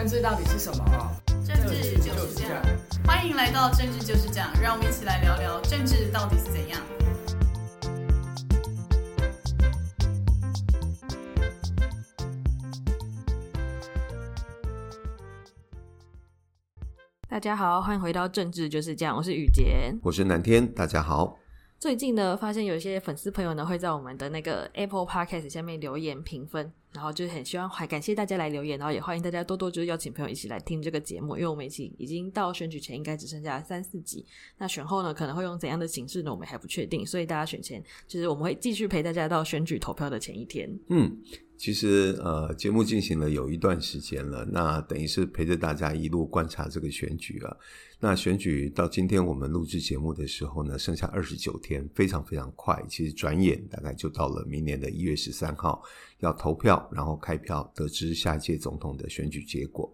政治到底是什么？政治就是这样。欢迎来到政治就是这样，让我们一起来聊聊政治到底是怎样。大家好，欢迎回到政治就是这样，我是雨洁，我是南天，大家好。最近呢，发现有一些粉丝朋友呢会在我们的那个 Apple Podcast 下面留言评分。然后就是很希望，还感谢大家来留言，然后也欢迎大家多多就是邀请朋友一起来听这个节目，因为我们已经已经到选举前，应该只剩下三四集。那选后呢，可能会用怎样的形式呢？我们还不确定，所以大家选前就是我们会继续陪大家到选举投票的前一天。嗯，其实呃，节目进行了有一段时间了，那等于是陪着大家一路观察这个选举啊。那选举到今天我们录制节目的时候呢，剩下二十九天，非常非常快。其实转眼大概就到了明年的一月十三号。要投票，然后开票，得知下届总统的选举结果。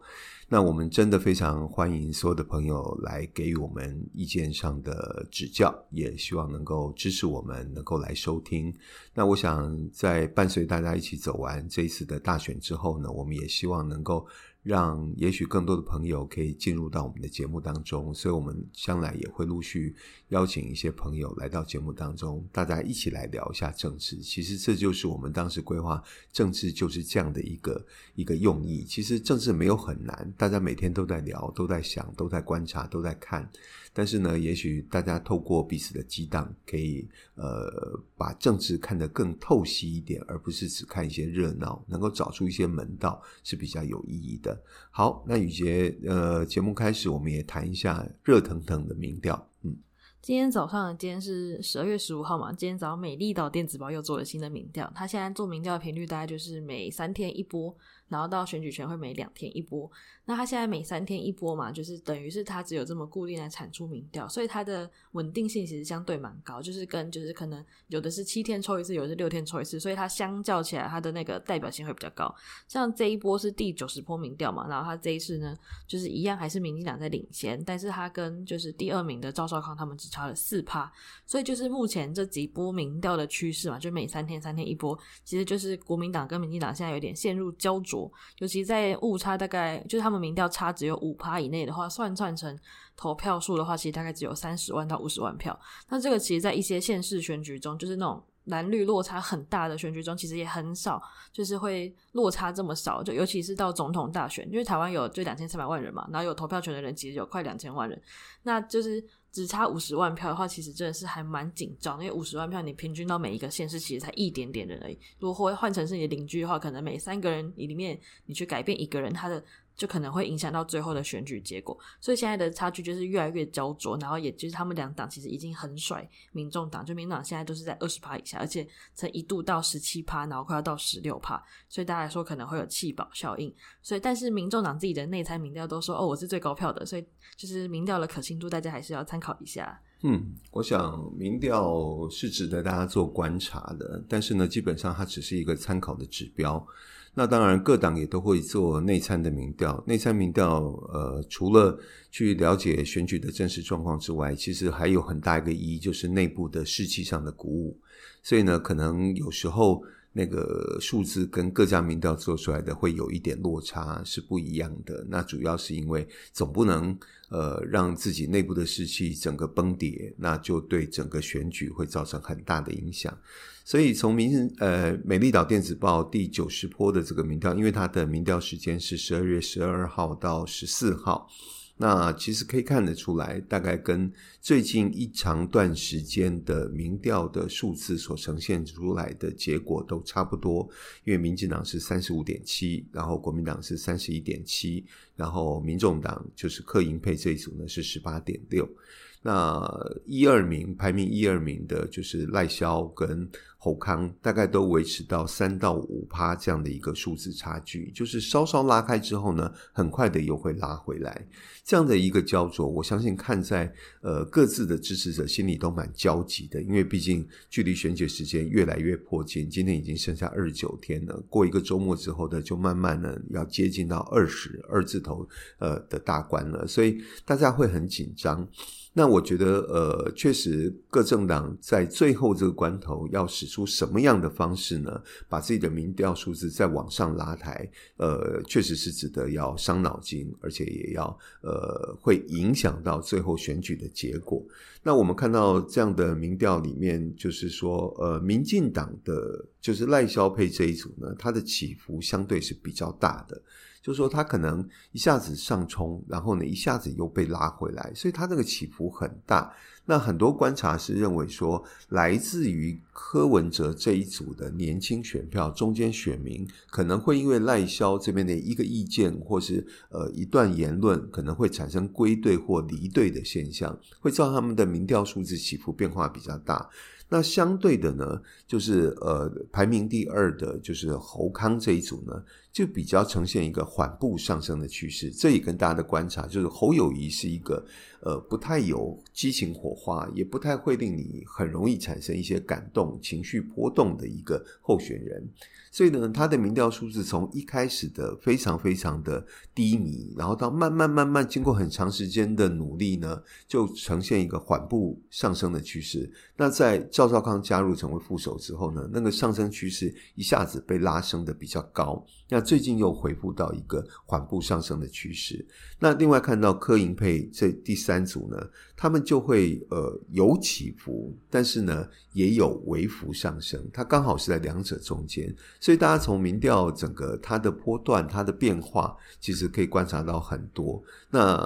那我们真的非常欢迎所有的朋友来给予我们意见上的指教，也希望能够支持我们，能够来收听。那我想在伴随大家一起走完这一次的大选之后呢，我们也希望能够。让也许更多的朋友可以进入到我们的节目当中，所以我们将来也会陆续邀请一些朋友来到节目当中，大家一起来聊一下政治。其实这就是我们当时规划政治就是这样的一个一个用意。其实政治没有很难，大家每天都在聊，都在想，都在观察，都在看。但是呢，也许大家透过彼此的激荡，可以呃把政治看得更透析一点，而不是只看一些热闹，能够找出一些门道是比较有意义的。好，那雨杰，呃，节目开始，我们也谈一下热腾腾的民调。嗯，今天早上，今天是十二月十五号嘛，今天早上美丽岛电子报又做了新的民调，它现在做民调的频率大概就是每三天一波。然后到选举权会每两天一波，那他现在每三天一波嘛，就是等于是他只有这么固定来产出民调，所以它的稳定性其实相对蛮高，就是跟就是可能有的是七天抽一次，有的是六天抽一次，所以它相较起来它的那个代表性会比较高。像这一波是第九十波民调嘛，然后他这一次呢，就是一样还是民进党在领先，但是他跟就是第二名的赵少康他们只差了四趴，所以就是目前这几波民调的趋势嘛，就每三天三天一波，其实就是国民党跟民进党现在有点陷入焦灼。尤其在误差大概就是他们民调差只有五趴以内的话，算算成投票数的话，其实大概只有三十万到五十万票。那这个其实，在一些县市选举中，就是那种蓝绿落差很大的选举中，其实也很少，就是会落差这么少。就尤其是到总统大选，因为台湾有就两千三百万人嘛，然后有投票权的人其实有快两千万人，那就是。只差五十万票的话，其实真的是还蛮紧张，因为五十万票你平均到每一个县市，其实才一点点人而已。如果换成是你的邻居的话，可能每三个人里面，你去改变一个人，他的。就可能会影响到最后的选举结果，所以现在的差距就是越来越焦灼，然后也就是他们两党其实已经很甩民众党，就民众党现在都是在二十趴以下，而且曾一度到十七趴，然后快要到十六趴，所以大家来说可能会有弃保效应。所以，但是民众党自己的内参民调都说，哦，我是最高票的，所以就是民调的可信度，大家还是要参考一下。嗯，我想民调是值得大家做观察的，但是呢，基本上它只是一个参考的指标。那当然，各党也都会做内参的民调。内参民调，呃，除了去了解选举的真实状况之外，其实还有很大一个意义，就是内部的士气上的鼓舞。所以呢，可能有时候那个数字跟各家民调做出来的会有一点落差，是不一样的。那主要是因为总不能呃让自己内部的士气整个崩跌，那就对整个选举会造成很大的影响。所以从民呃美丽岛电子报第九十波的这个民调，因为它的民调时间是十二月十二号到十四号，那其实可以看得出来，大概跟最近一长段时间的民调的数字所呈现出来的结果都差不多。因为民进党是三十五点七，然后国民党是三十一点七，然后民众党就是柯银配这一组呢是十八点六。那一二名排名一二名的就是赖萧跟侯康大概都维持到三到五趴这样的一个数字差距，就是稍稍拉开之后呢，很快的又会拉回来。这样的一个焦灼，我相信看在呃各自的支持者心里都蛮焦急的，因为毕竟距离选举时间越来越迫近，今天已经剩下二十九天了，过一个周末之后呢，就慢慢的要接近到二十二字头呃的大关了，所以大家会很紧张。那我觉得，呃，确实各政党在最后这个关头要出什么样的方式呢？把自己的民调数字再往上拉抬，呃，确实是值得要伤脑筋，而且也要呃，会影响到最后选举的结果。那我们看到这样的民调里面，就是说，呃，民进党的就是赖萧配这一组呢，它的起伏相对是比较大的。就是说，他可能一下子上冲，然后呢，一下子又被拉回来，所以他这个起伏很大。那很多观察是认为说，来自于柯文哲这一组的年轻选票，中间选民可能会因为赖萧这边的一个意见，或是呃一段言论，可能会产生归队或离队的现象，会造成他们的民调数字起伏变化比较大。那相对的呢，就是呃排名第二的，就是侯康这一组呢，就比较呈现一个缓步上升的趋势。这也跟大家的观察，就是侯友谊是一个呃不太有激情火花，也不太会令你很容易产生一些感动、情绪波动的一个候选人。所以呢，他的民调数字从一开始的非常非常的低迷，然后到慢慢慢慢经过很长时间的努力呢，就呈现一个缓步上升的趋势。那在赵少康加入成为副手之后呢，那个上升趋势一下子被拉升的比较高。那最近又恢复到一个缓步上升的趋势。那另外看到柯银配这第三组呢，他们就会呃有起伏，但是呢也有微幅上升，它刚好是在两者中间。所以大家从民调整个它的波段、它的变化，其实可以观察到很多。那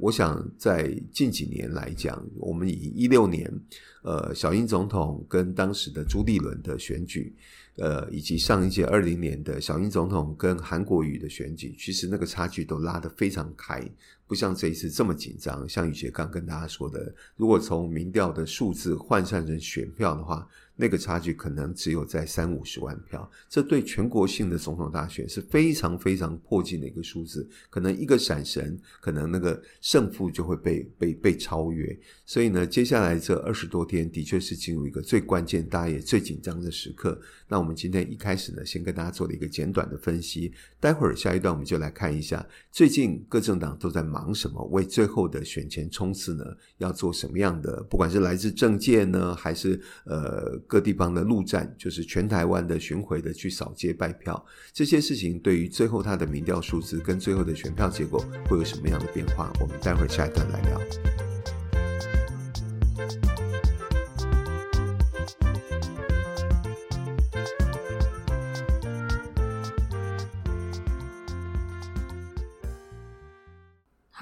我想在近几年来讲，我们以一六年呃小英总统跟当时的朱立伦的选举。呃，以及上一届二零年的小英总统跟韩国瑜的选举，其实那个差距都拉得非常开，不像这一次这么紧张。像宇杰刚跟大家说的，如果从民调的数字换算成选票的话。那个差距可能只有在三五十万票，这对全国性的总统大选是非常非常迫近的一个数字，可能一个闪神，可能那个胜负就会被被被超越。所以呢，接下来这二十多天的确是进入一个最关键、大家也最紧张的时刻。那我们今天一开始呢，先跟大家做了一个简短的分析，待会儿下一段我们就来看一下最近各政党都在忙什么，为最后的选前冲刺呢，要做什么样的，不管是来自政界呢，还是呃。各地方的路站，就是全台湾的巡回的去扫街拜票，这些事情对于最后他的民调数字跟最后的选票结果会有什么样的变化？我们待会儿下一段来聊。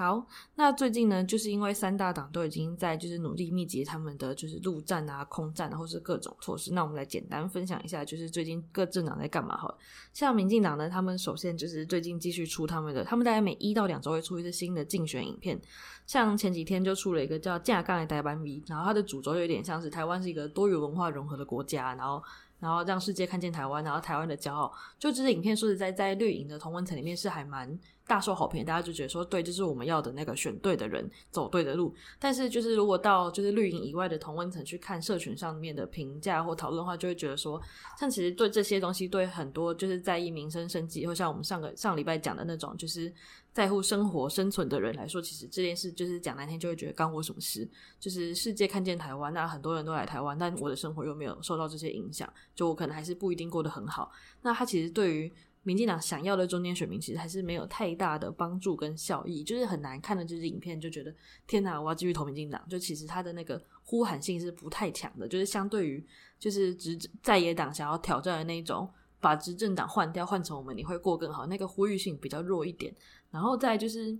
好，那最近呢，就是因为三大党都已经在就是努力密集他们的就是陆战啊、空战啊，或是各种措施。那我们来简单分享一下，就是最近各政党在干嘛？好，像民进党呢，他们首先就是最近继续出他们的，他们大概每一到两周会出一次新的竞选影片。像前几天就出了一个叫《架杠的台湾 V》，然后它的主轴有点像是台湾是一个多元文化融合的国家，然后。然后让世界看见台湾，然后台湾的骄傲。就这支影片，说实在，在绿营的同温层里面是还蛮大受好评，大家就觉得说，对，这、是我们要的那个选对的人，走对的路。但是，就是如果到就是绿营以外的同温层去看社群上面的评价或讨论的话，就会觉得说，像其实对这些东西，对很多就是在意民生生计，或像我们上个上礼拜讲的那种，就是。在乎生活生存的人来说，其实这件事就是讲难听，就会觉得干我什么事？就是世界看见台湾，那很多人都来台湾，但我的生活又没有受到这些影响，就我可能还是不一定过得很好。那他其实对于民进党想要的中间选民，其实还是没有太大的帮助跟效益，就是很难看的这支影片，就觉得天哪，我要继续投民进党。就其实他的那个呼喊性是不太强的，就是相对于就是执在野党想要挑战的那一种。把执政党换掉，换成我们，你会过更好。那个呼吁性比较弱一点。然后再就是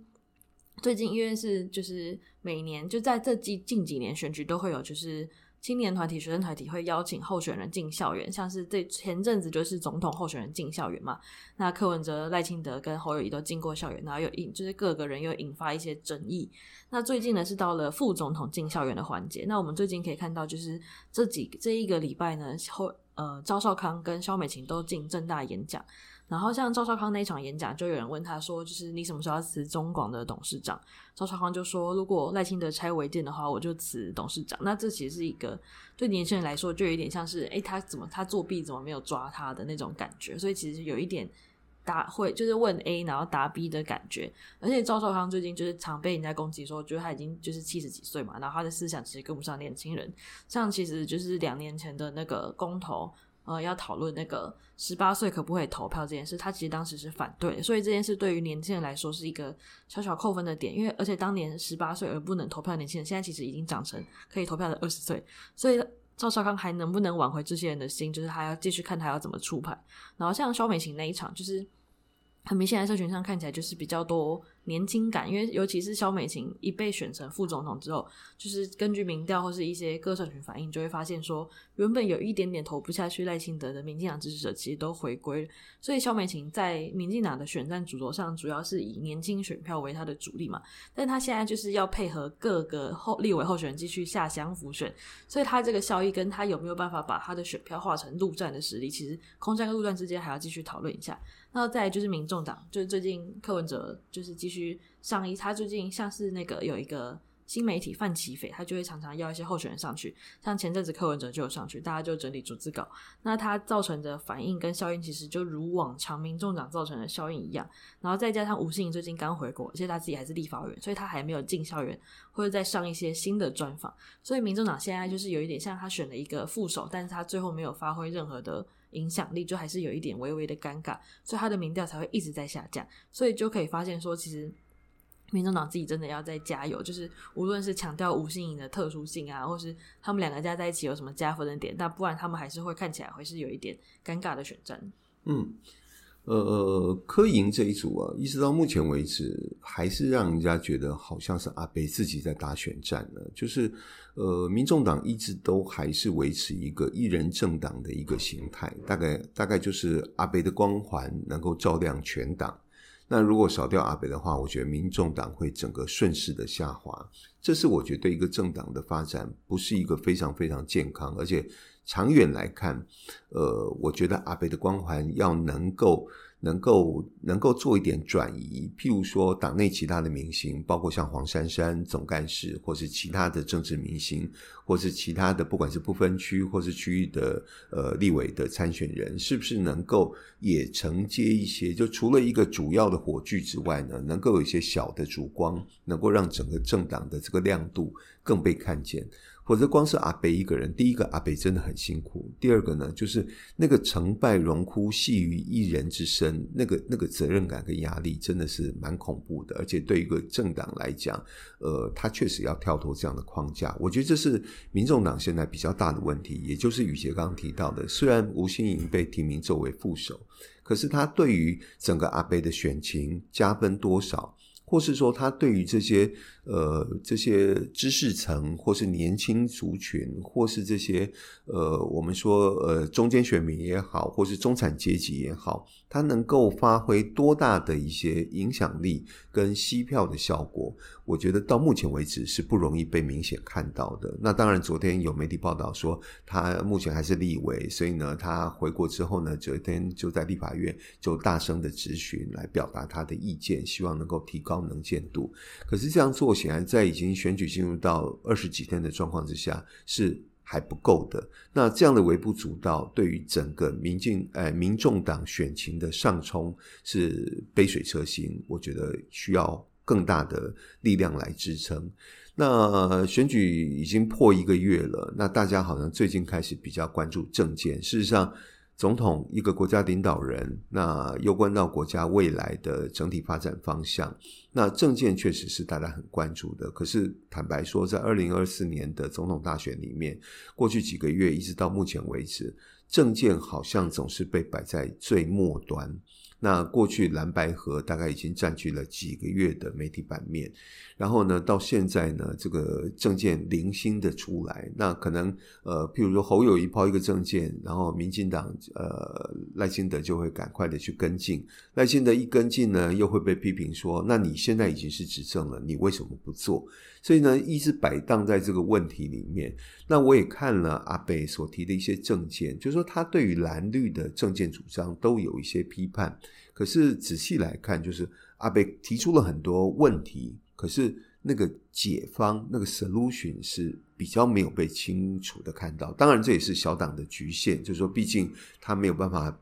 最近，因为是就是每年就在这近近几年选举都会有，就是青年团体、学生团体会邀请候选人进校园，像是这前阵子就是总统候选人进校园嘛。那柯文哲、赖清德跟侯友宜都进过校园，然后又引就是各个人又引发一些争议。那最近呢是到了副总统进校园的环节。那我们最近可以看到，就是这几这一个礼拜呢后。呃赵少康跟萧美琴都进正大演讲。然后像赵少康那一场演讲，就有人问他说：“就是你什么时候辞中广的董事长？”赵少康就说：“如果赖清德拆违建的话，我就辞董事长。”那这其实是一个对年轻人来说，就有点像是：“诶，他怎么他作弊，怎么没有抓他的那种感觉？”所以其实有一点答会就是问 A 然后答 B 的感觉。而且赵少康最近就是常被人家攻击说，觉得他已经就是七十几岁嘛，然后他的思想其实跟不上年轻人。像其实就是两年前的那个公投。呃，要讨论那个十八岁可不可以投票这件事，他其实当时是反对，所以这件事对于年轻人来说是一个小小扣分的点，因为而且当年十八岁而不能投票的年轻人，现在其实已经长成可以投票的二十岁，所以赵少康还能不能挽回这些人的心，就是他要继续看他要怎么出牌。然后像萧美琴那一场，就是很明显在社群上看起来就是比较多。年轻感，因为尤其是萧美琴一被选成副总统之后，就是根据民调或是一些各社群反应，就会发现说，原本有一点点投不下去赖清德的民进党支持者，其实都回归。所以萧美琴在民进党的选战主轴上，主要是以年轻选票为他的主力嘛。但他现在就是要配合各个后立委候选人继续下乡辅选，所以他这个效益跟他有没有办法把他的选票化成陆战的实力，其实空战跟陆战之间还要继续讨论一下。那再就是民众党，就是最近柯文哲就是继续。上一，他最近像是那个有一个新媒体范奇斐，他就会常常要一些候选人上去，像前阵子柯文哲就有上去，大家就整理逐字稿。那他造成的反应跟效应，其实就如往常民众党造成的效应一样。然后再加上吴欣盈最近刚回国，而且他自己还是立法委员，所以他还没有进校园或者再上一些新的专访。所以民众党现在就是有一点像他选了一个副手，但是他最后没有发挥任何的。影响力就还是有一点微微的尴尬，所以他的民调才会一直在下降。所以就可以发现说，其实民众党自己真的要再加油，就是无论是强调吴欣颖的特殊性啊，或是他们两个加在一起有什么加分的点，但不然他们还是会看起来会是有一点尴尬的选战。嗯。呃，柯营这一组啊，一直到目前为止，还是让人家觉得好像是阿北自己在打选战呢。就是，呃，民众党一直都还是维持一个一人政党的一个形态，大概大概就是阿北的光环能够照亮全党。那如果少掉阿北的话，我觉得民众党会整个顺势的下滑。这是我觉得一个政党的发展不是一个非常非常健康，而且。长远来看，呃，我觉得阿北的光环要能够。能够能够做一点转移，譬如说党内其他的明星，包括像黄珊珊总干事，或是其他的政治明星，或是其他的不管是不分区或是区域的呃立委的参选人，是不是能够也承接一些？就除了一个主要的火炬之外呢，能够有一些小的烛光，能够让整个政党的这个亮度更被看见。否则光是阿北一个人，第一个阿北真的很辛苦，第二个呢，就是那个成败荣枯系于一人之身，那个那个责任感跟压力真的是蛮恐怖的。而且对一个政党来讲，呃，他确实要跳脱这样的框架。我觉得这是民众党现在比较大的问题，也就是宇杰刚刚提到的，虽然吴欣盈被提名作为副手，可是他对于整个阿北的选情加分多少？或是说，他对于这些呃这些知识层，或是年轻族群，或是这些呃我们说呃中间选民也好，或是中产阶级也好，他能够发挥多大的一些影响力跟吸票的效果？我觉得到目前为止是不容易被明显看到的。那当然，昨天有媒体报道说他目前还是立委，所以呢，他回国之后呢，昨天就在立法院就大声的质询来表达他的意见，希望能够提高能见度。可是这样做显然在已经选举进入到二十几天的状况之下是还不够的。那这样的微不足道，对于整个民进呃民众党选情的上冲是杯水车薪。我觉得需要。更大的力量来支撑。那选举已经破一个月了，那大家好像最近开始比较关注政见。事实上，总统一个国家领导人，那攸关到国家未来的整体发展方向。那政见确实是大家很关注的。可是坦白说，在二零二四年的总统大选里面，过去几个月一直到目前为止，政见好像总是被摆在最末端。那过去蓝白合大概已经占据了几个月的媒体版面，然后呢，到现在呢，这个政见零星的出来，那可能呃，譬如说侯友宜抛一个政见，然后民进党呃赖清德就会赶快的去跟进，赖清德一跟进呢，又会被批评说，那你现在已经是执政了，你为什么不做？所以呢，一直摆荡在这个问题里面。那我也看了阿北所提的一些政见，就是说他对于蓝绿的政见主张都有一些批判。可是仔细来看，就是阿北提出了很多问题，可是那个解方、那个 solution 是比较没有被清楚的看到。当然，这也是小党的局限，就是说，毕竟他没有办法。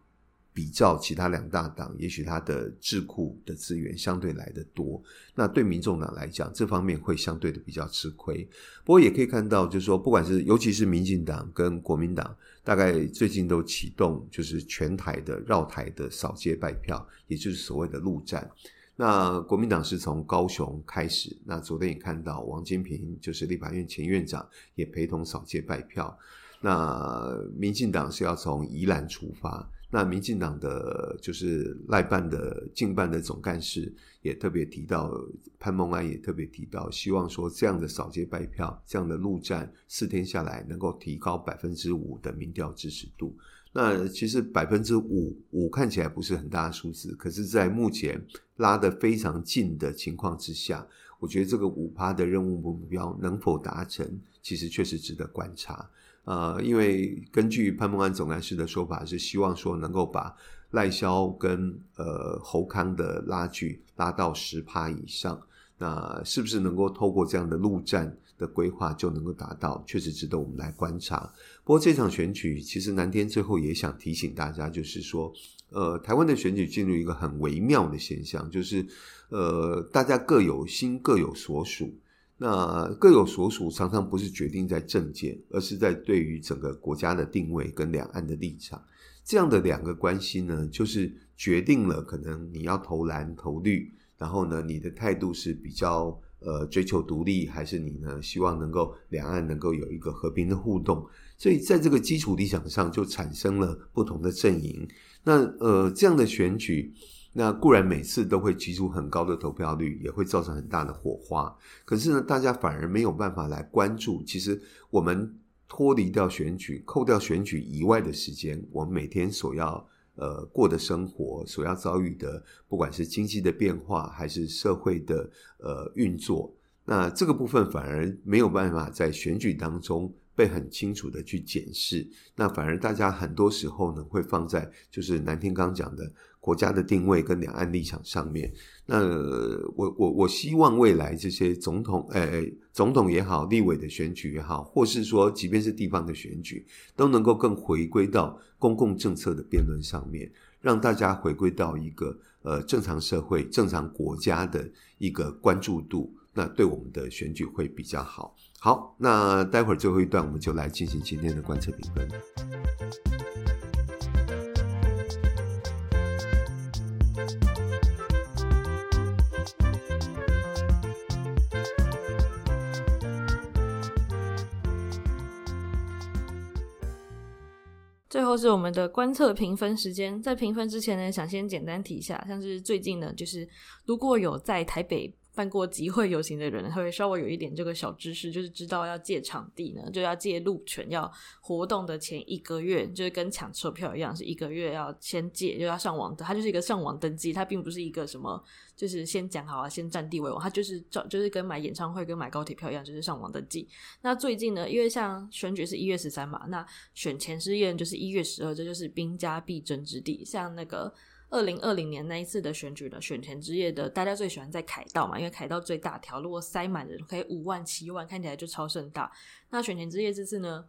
比照其他两大党，也许他的智库的资源相对来得多。那对民众党来讲，这方面会相对的比较吃亏。不过也可以看到，就是说，不管是尤其是民进党跟国民党，大概最近都启动就是全台的绕台的扫街拜票，也就是所谓的陆战。那国民党是从高雄开始，那昨天也看到王金平就是立法院前院长也陪同扫街拜票。那民进党是要从宜兰出发。那民进党的就是赖办的竞办的总干事也特别提到，潘孟安也特别提到，希望说这样的扫街拜票，这样的陆战四天下来能够提高百分之五的民调支持度。那其实百分之五五看起来不是很大的数字，可是，在目前拉得非常近的情况之下，我觉得这个五趴的任务目标能否达成，其实确实值得观察。呃，因为根据潘孟安总干事的说法，是希望说能够把赖萧跟呃侯康的拉锯拉到十趴以上，那是不是能够透过这样的陆战的规划就能够达到？确实值得我们来观察。不过这场选举，其实南天最后也想提醒大家，就是说，呃，台湾的选举进入一个很微妙的现象，就是呃，大家各有心，各有所属。那各有所属，常常不是决定在政见，而是在对于整个国家的定位跟两岸的立场。这样的两个关系呢，就是决定了可能你要投蓝投绿，然后呢，你的态度是比较呃追求独立，还是你呢希望能够两岸能够有一个和平的互动？所以在这个基础立场上，就产生了不同的阵营。那呃这样的选举。那固然每次都会提出很高的投票率，也会造成很大的火花。可是呢，大家反而没有办法来关注。其实我们脱离掉选举，扣掉选举以外的时间，我们每天所要呃过的生活，所要遭遇的，不管是经济的变化，还是社会的呃运作，那这个部分反而没有办法在选举当中被很清楚的去检视。那反而大家很多时候呢，会放在就是南天刚讲的。国家的定位跟两岸立场上面，那我我我希望未来这些总统，诶，总统也好，立委的选举也好，或是说即便是地方的选举，都能够更回归到公共政策的辩论上面，让大家回归到一个呃正常社会、正常国家的一个关注度，那对我们的选举会比较好。好，那待会儿最后一段我们就来进行今天的观测评分。后是我们的观测评分时间，在评分之前呢，想先简单提一下，像是最近呢，就是如果有在台北。办过集会游行的人会稍微有一点这个小知识，就是知道要借场地呢，就要借路权，要活动的前一个月，就是跟抢车票一样，是一个月要先借，就要上网的，它就是一个上网登记，它并不是一个什么，就是先讲好啊，先占地为王，它就是照，就是跟买演唱会跟买高铁票一样，就是上网登记。那最近呢，因为像选举是一月十三嘛，那选前试验就是一月十二，这就是兵家必争之地，像那个。二零二零年那一次的选举的选前之夜的，大家最喜欢在凯道嘛，因为凯道最大条，如果塞满人可以五万七万，看起来就超盛大。那选前之夜这次呢？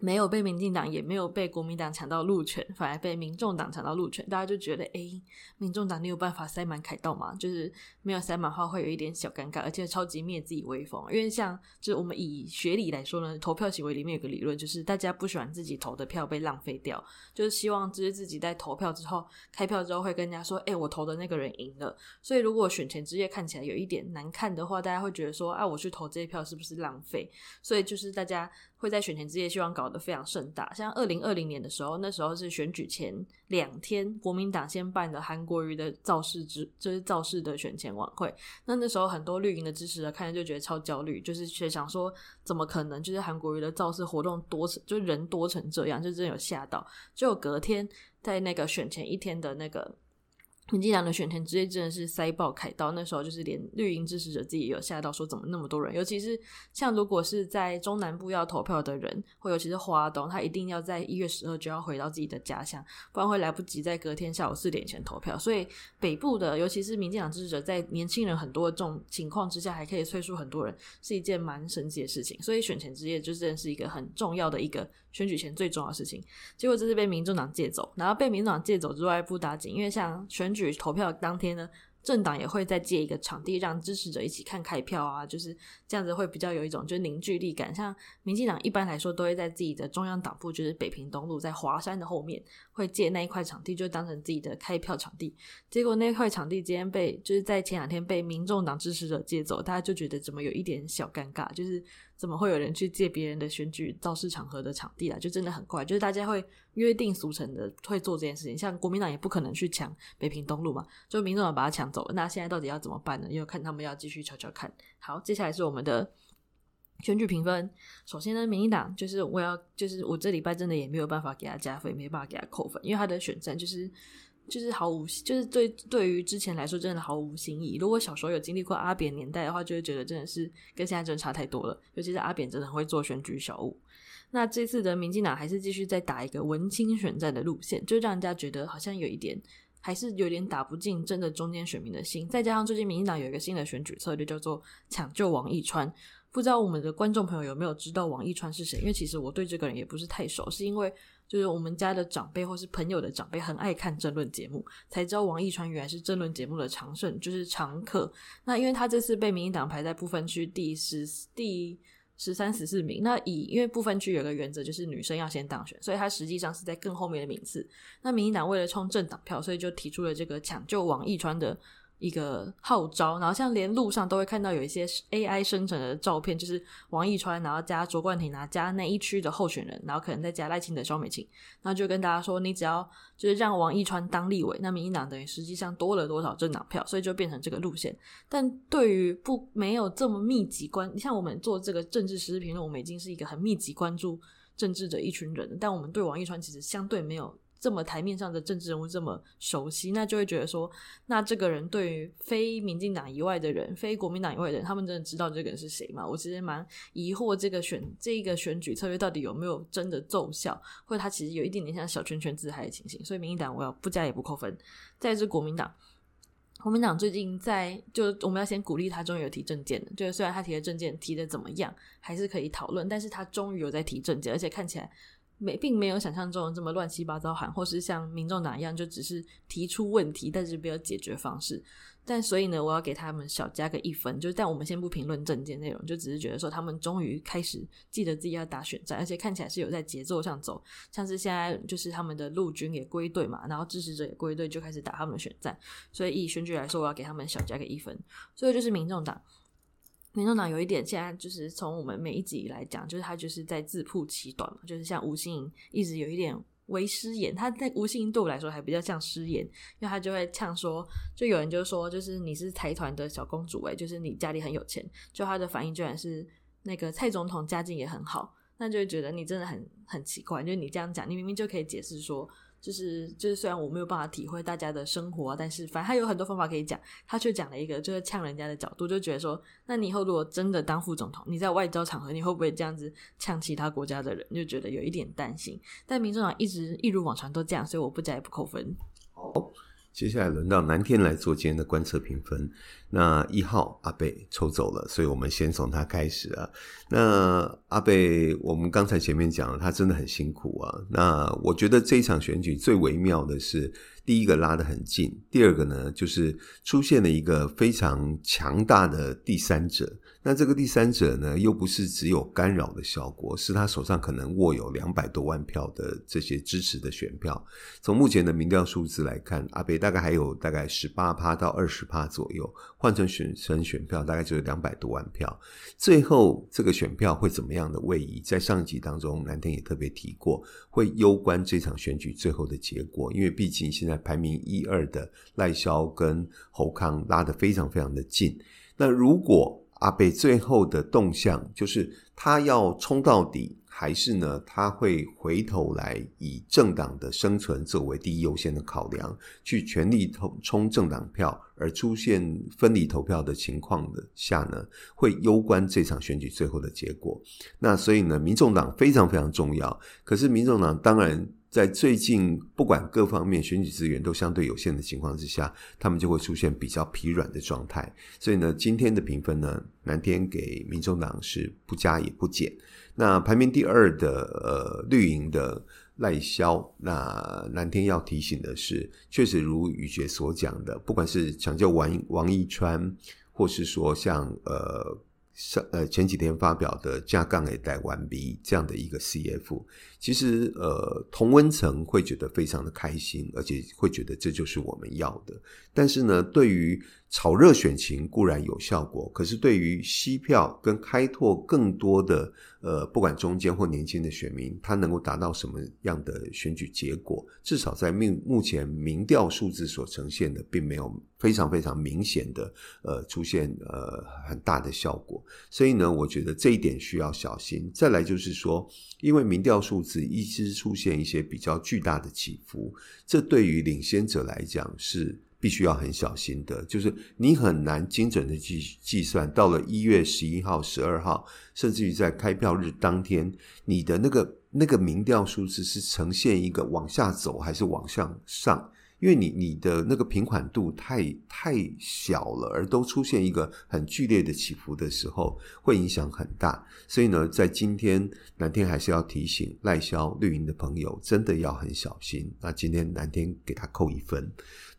没有被民进党，也没有被国民党抢到路权，反而被民众党抢到路权。大家就觉得，诶，民众党你有办法塞满凯道吗？就是没有塞满的话，会有一点小尴尬，而且超级灭自己威风。因为像，就是我们以学理来说呢，投票行为里面有个理论，就是大家不喜欢自己投的票被浪费掉，就是希望就是自己在投票之后，开票之后会跟人家说，诶，我投的那个人赢了。所以如果选前之夜看起来有一点难看的话，大家会觉得说，啊，我去投这一票是不是浪费？所以就是大家会在选前之夜希望搞。得非常盛大。像二零二零年的时候，那时候是选举前两天，国民党先办的韩国瑜的造势之，就是造势的选前晚会。那那时候很多绿营的支持者看着就觉得超焦虑，就是却想说怎么可能？就是韩国瑜的造势活动多成，就人多成这样，就真有吓到。就隔天在那个选前一天的那个。民进党的选前直接真的是塞爆凯道，那时候就是连绿营支持者自己也有吓到，说怎么那么多人？尤其是像如果是在中南部要投票的人，或尤其是花东，他一定要在一月十二就要回到自己的家乡，不然会来不及在隔天下午四点前投票。所以北部的，尤其是民进党支持者，在年轻人很多的这种情况之下，还可以催促很多人，是一件蛮神奇的事情。所以选前之夜就真的是一个很重要的一个选举前最重要的事情。结果这是被民众党借走，然后被民众党借走之外不打紧，因为像选举投票当天呢，政党也会再借一个场地，让支持者一起看开票啊，就是这样子会比较有一种就凝聚力感。像民进党一般来说都会在自己的中央党部，就是北平东路，在华山的后面，会借那一块场地，就当成自己的开票场地。结果那块场地今天被就是在前两天被民众党支持者借走，大家就觉得怎么有一点小尴尬，就是。怎么会有人去借别人的选举造势场合的场地啊？就真的很怪，就是大家会约定俗成的会做这件事情。像国民党也不可能去抢北平东路嘛，就民众党把它抢走了。那现在到底要怎么办呢？因为看他们要继续瞧瞧看。好，接下来是我们的选举评分。首先呢，民进党就是我要，就是我这礼拜真的也没有办法给他加分，没办法给他扣分，因为他的选战就是。就是毫无，就是对对于之前来说，真的毫无新意。如果小时候有经历过阿扁年代的话，就会觉得真的是跟现在真的差太多了。尤其是阿扁真的很会做选举小物。那这次的民进党还是继续在打一个文青选战的路线，就让人家觉得好像有一点，还是有点打不进真的中间选民的心。再加上最近民进党有一个新的选举策略，叫做抢救王义川。不知道我们的观众朋友有没有知道王义川是谁？因为其实我对这个人也不是太熟，是因为。就是我们家的长辈或是朋友的长辈很爱看争论节目，才知道王义川原来是争论节目的常胜，就是常客。那因为他这次被民进党排在不分区第十、第十三、十四名，那以因为不分区有个原则就是女生要先当选，所以他实际上是在更后面的名次。那民进党为了冲政党票，所以就提出了这个抢救王义川的。一个号召，然后像连路上都会看到有一些 AI 生成的照片，就是王一川，然后加卓冠廷，然后加那一区的候选人，然后可能再加赖清德、萧美琴，然后就跟大家说，你只要就是让王一川当立委，那民进党等于实际上多了多少政党票，所以就变成这个路线。但对于不没有这么密集关，你像我们做这个政治时事评论，我们已经是一个很密集关注政治的一群人，但我们对王一川其实相对没有。这么台面上的政治人物这么熟悉，那就会觉得说，那这个人对于非民进党以外的人、非国民党以外的人，他们真的知道这个人是谁吗？我其实蛮疑惑，这个选这个选举策略到底有没有真的奏效，或者他其实有一点点像小圈圈自嗨的情形。所以民进党我要不加也不扣分。再是国民党，国民党最近在就我们要先鼓励他，终于有提政见了。就是虽然他提的政见提的怎么样，还是可以讨论，但是他终于有在提政见，而且看起来。没，并没有想象中的这么乱七八糟喊，或是像民众党一样，就只是提出问题，但是没有解决方式。但所以呢，我要给他们小加个一分，就是但我们先不评论政见内容，就只是觉得说他们终于开始记得自己要打选战，而且看起来是有在节奏上走，像是现在就是他们的陆军也归队嘛，然后支持者也归队，就开始打他们的选战。所以以选举来说，我要给他们小加个一分。所以就是民众党。民众党有一点，现在就是从我们每一集来讲，就是他就是在自曝其短嘛，就是像吴欣盈一直有一点为失言，他在吴欣盈对我来说还比较像失言，因为他就会呛说，就有人就说，就是你是财团的小公主诶，就是你家里很有钱，就他的反应居然是那个蔡总统家境也很好，那就会觉得你真的很很奇怪，就是你这样讲，你明明就可以解释说。就是就是，虽然我没有办法体会大家的生活，但是反正他有很多方法可以讲，他却讲了一个就是呛人家的角度，就觉得说，那你以后如果真的当副总统，你在外交场合你会不会这样子呛其他国家的人？就觉得有一点担心。但民众党一直一如往常都这样，所以我不加也不扣分。好。接下来轮到南天来做今天的观测评分。那一号阿贝抽走了，所以我们先从他开始啊。那阿贝，我们刚才前面讲了，他真的很辛苦啊。那我觉得这一场选举最微妙的是，第一个拉得很近，第二个呢，就是出现了一个非常强大的第三者。那这个第三者呢，又不是只有干扰的效果，是他手上可能握有两百多万票的这些支持的选票。从目前的民调数字来看，阿北大概还有大概十八趴到二十趴左右，换成选成选票大概就是两百多万票。最后这个选票会怎么样的位移？在上集当中，南天也特别提过，会攸关这场选举最后的结果，因为毕竟现在排名一二的赖萧跟侯康拉得非常非常的近。那如果阿北最后的动向就是他要冲到底，还是呢他会回头来以政党的生存作为第一优先的考量，去全力投冲政党票，而出现分离投票的情况的下呢，会攸关这场选举最后的结果。那所以呢，民众党非常非常重要。可是民众党当然。在最近，不管各方面选举资源都相对有限的情况之下，他们就会出现比较疲软的状态。所以呢，今天的评分呢，南天给民众党是不加也不减。那排名第二的呃绿营的赖萧，那南天要提醒的是，确实如宇杰所讲的，不管是抢救王王一川，或是说像呃。上呃前几天发表的加杠 A 带完毕这样的一个 CF，其实呃同温层会觉得非常的开心，而且会觉得这就是我们要的。但是呢，对于炒热选情固然有效果，可是对于吸票跟开拓更多的呃不管中间或年轻的选民，他能够达到什么样的选举结果？至少在目目前民调数字所呈现的，并没有非常非常明显的呃出现呃很大的效果。所以呢，我觉得这一点需要小心。再来就是说，因为民调数只一直出现一些比较巨大的起伏，这对于领先者来讲是必须要很小心的。就是你很难精准的计计算，到了一月十一号、十二号，甚至于在开票日当天，你的那个那个民调数字是呈现一个往下走还是往上上。因为你你的那个平缓度太太小了，而都出现一个很剧烈的起伏的时候，会影响很大。所以呢，在今天南天还是要提醒赖萧绿营的朋友，真的要很小心。那今天南天给他扣一分。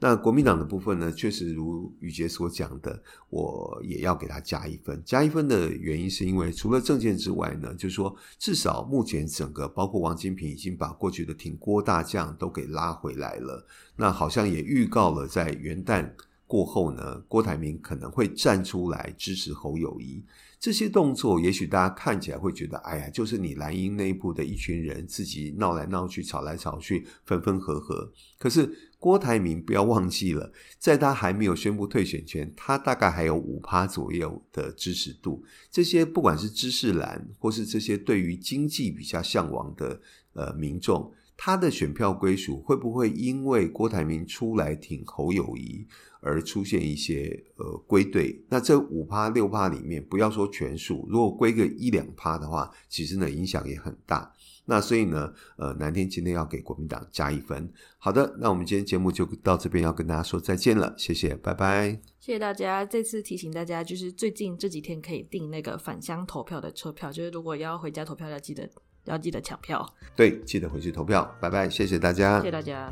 那国民党的部分呢，确实如宇杰所讲的，我也要给他加一分。加一分的原因是因为除了政见之外呢，就是说至少目前整个包括王金平已经把过去的挺郭大将都给拉回来了。那好像也预告了在元旦过后呢，郭台铭可能会站出来支持侯友谊。这些动作，也许大家看起来会觉得，哎呀，就是你蓝营内部的一群人自己闹来闹去、吵来吵去、分分合合。可是郭台铭不要忘记了，在他还没有宣布退选前，他大概还有五趴左右的支持度。这些不管是知识蓝，或是这些对于经济比较向往的呃民众，他的选票归属会不会因为郭台铭出来挺侯友宜？而出现一些呃归队，那这五趴六趴里面，不要说全数，如果归个一两趴的话，其实呢影响也很大。那所以呢，呃，南天今天要给国民党加一分。好的，那我们今天节目就到这边，要跟大家说再见了，谢谢，拜拜。谢谢大家。这次提醒大家，就是最近这几天可以订那个返乡投票的车票，就是如果要回家投票，要记得要记得抢票。对，记得回去投票。拜拜，谢谢大家，谢谢大家。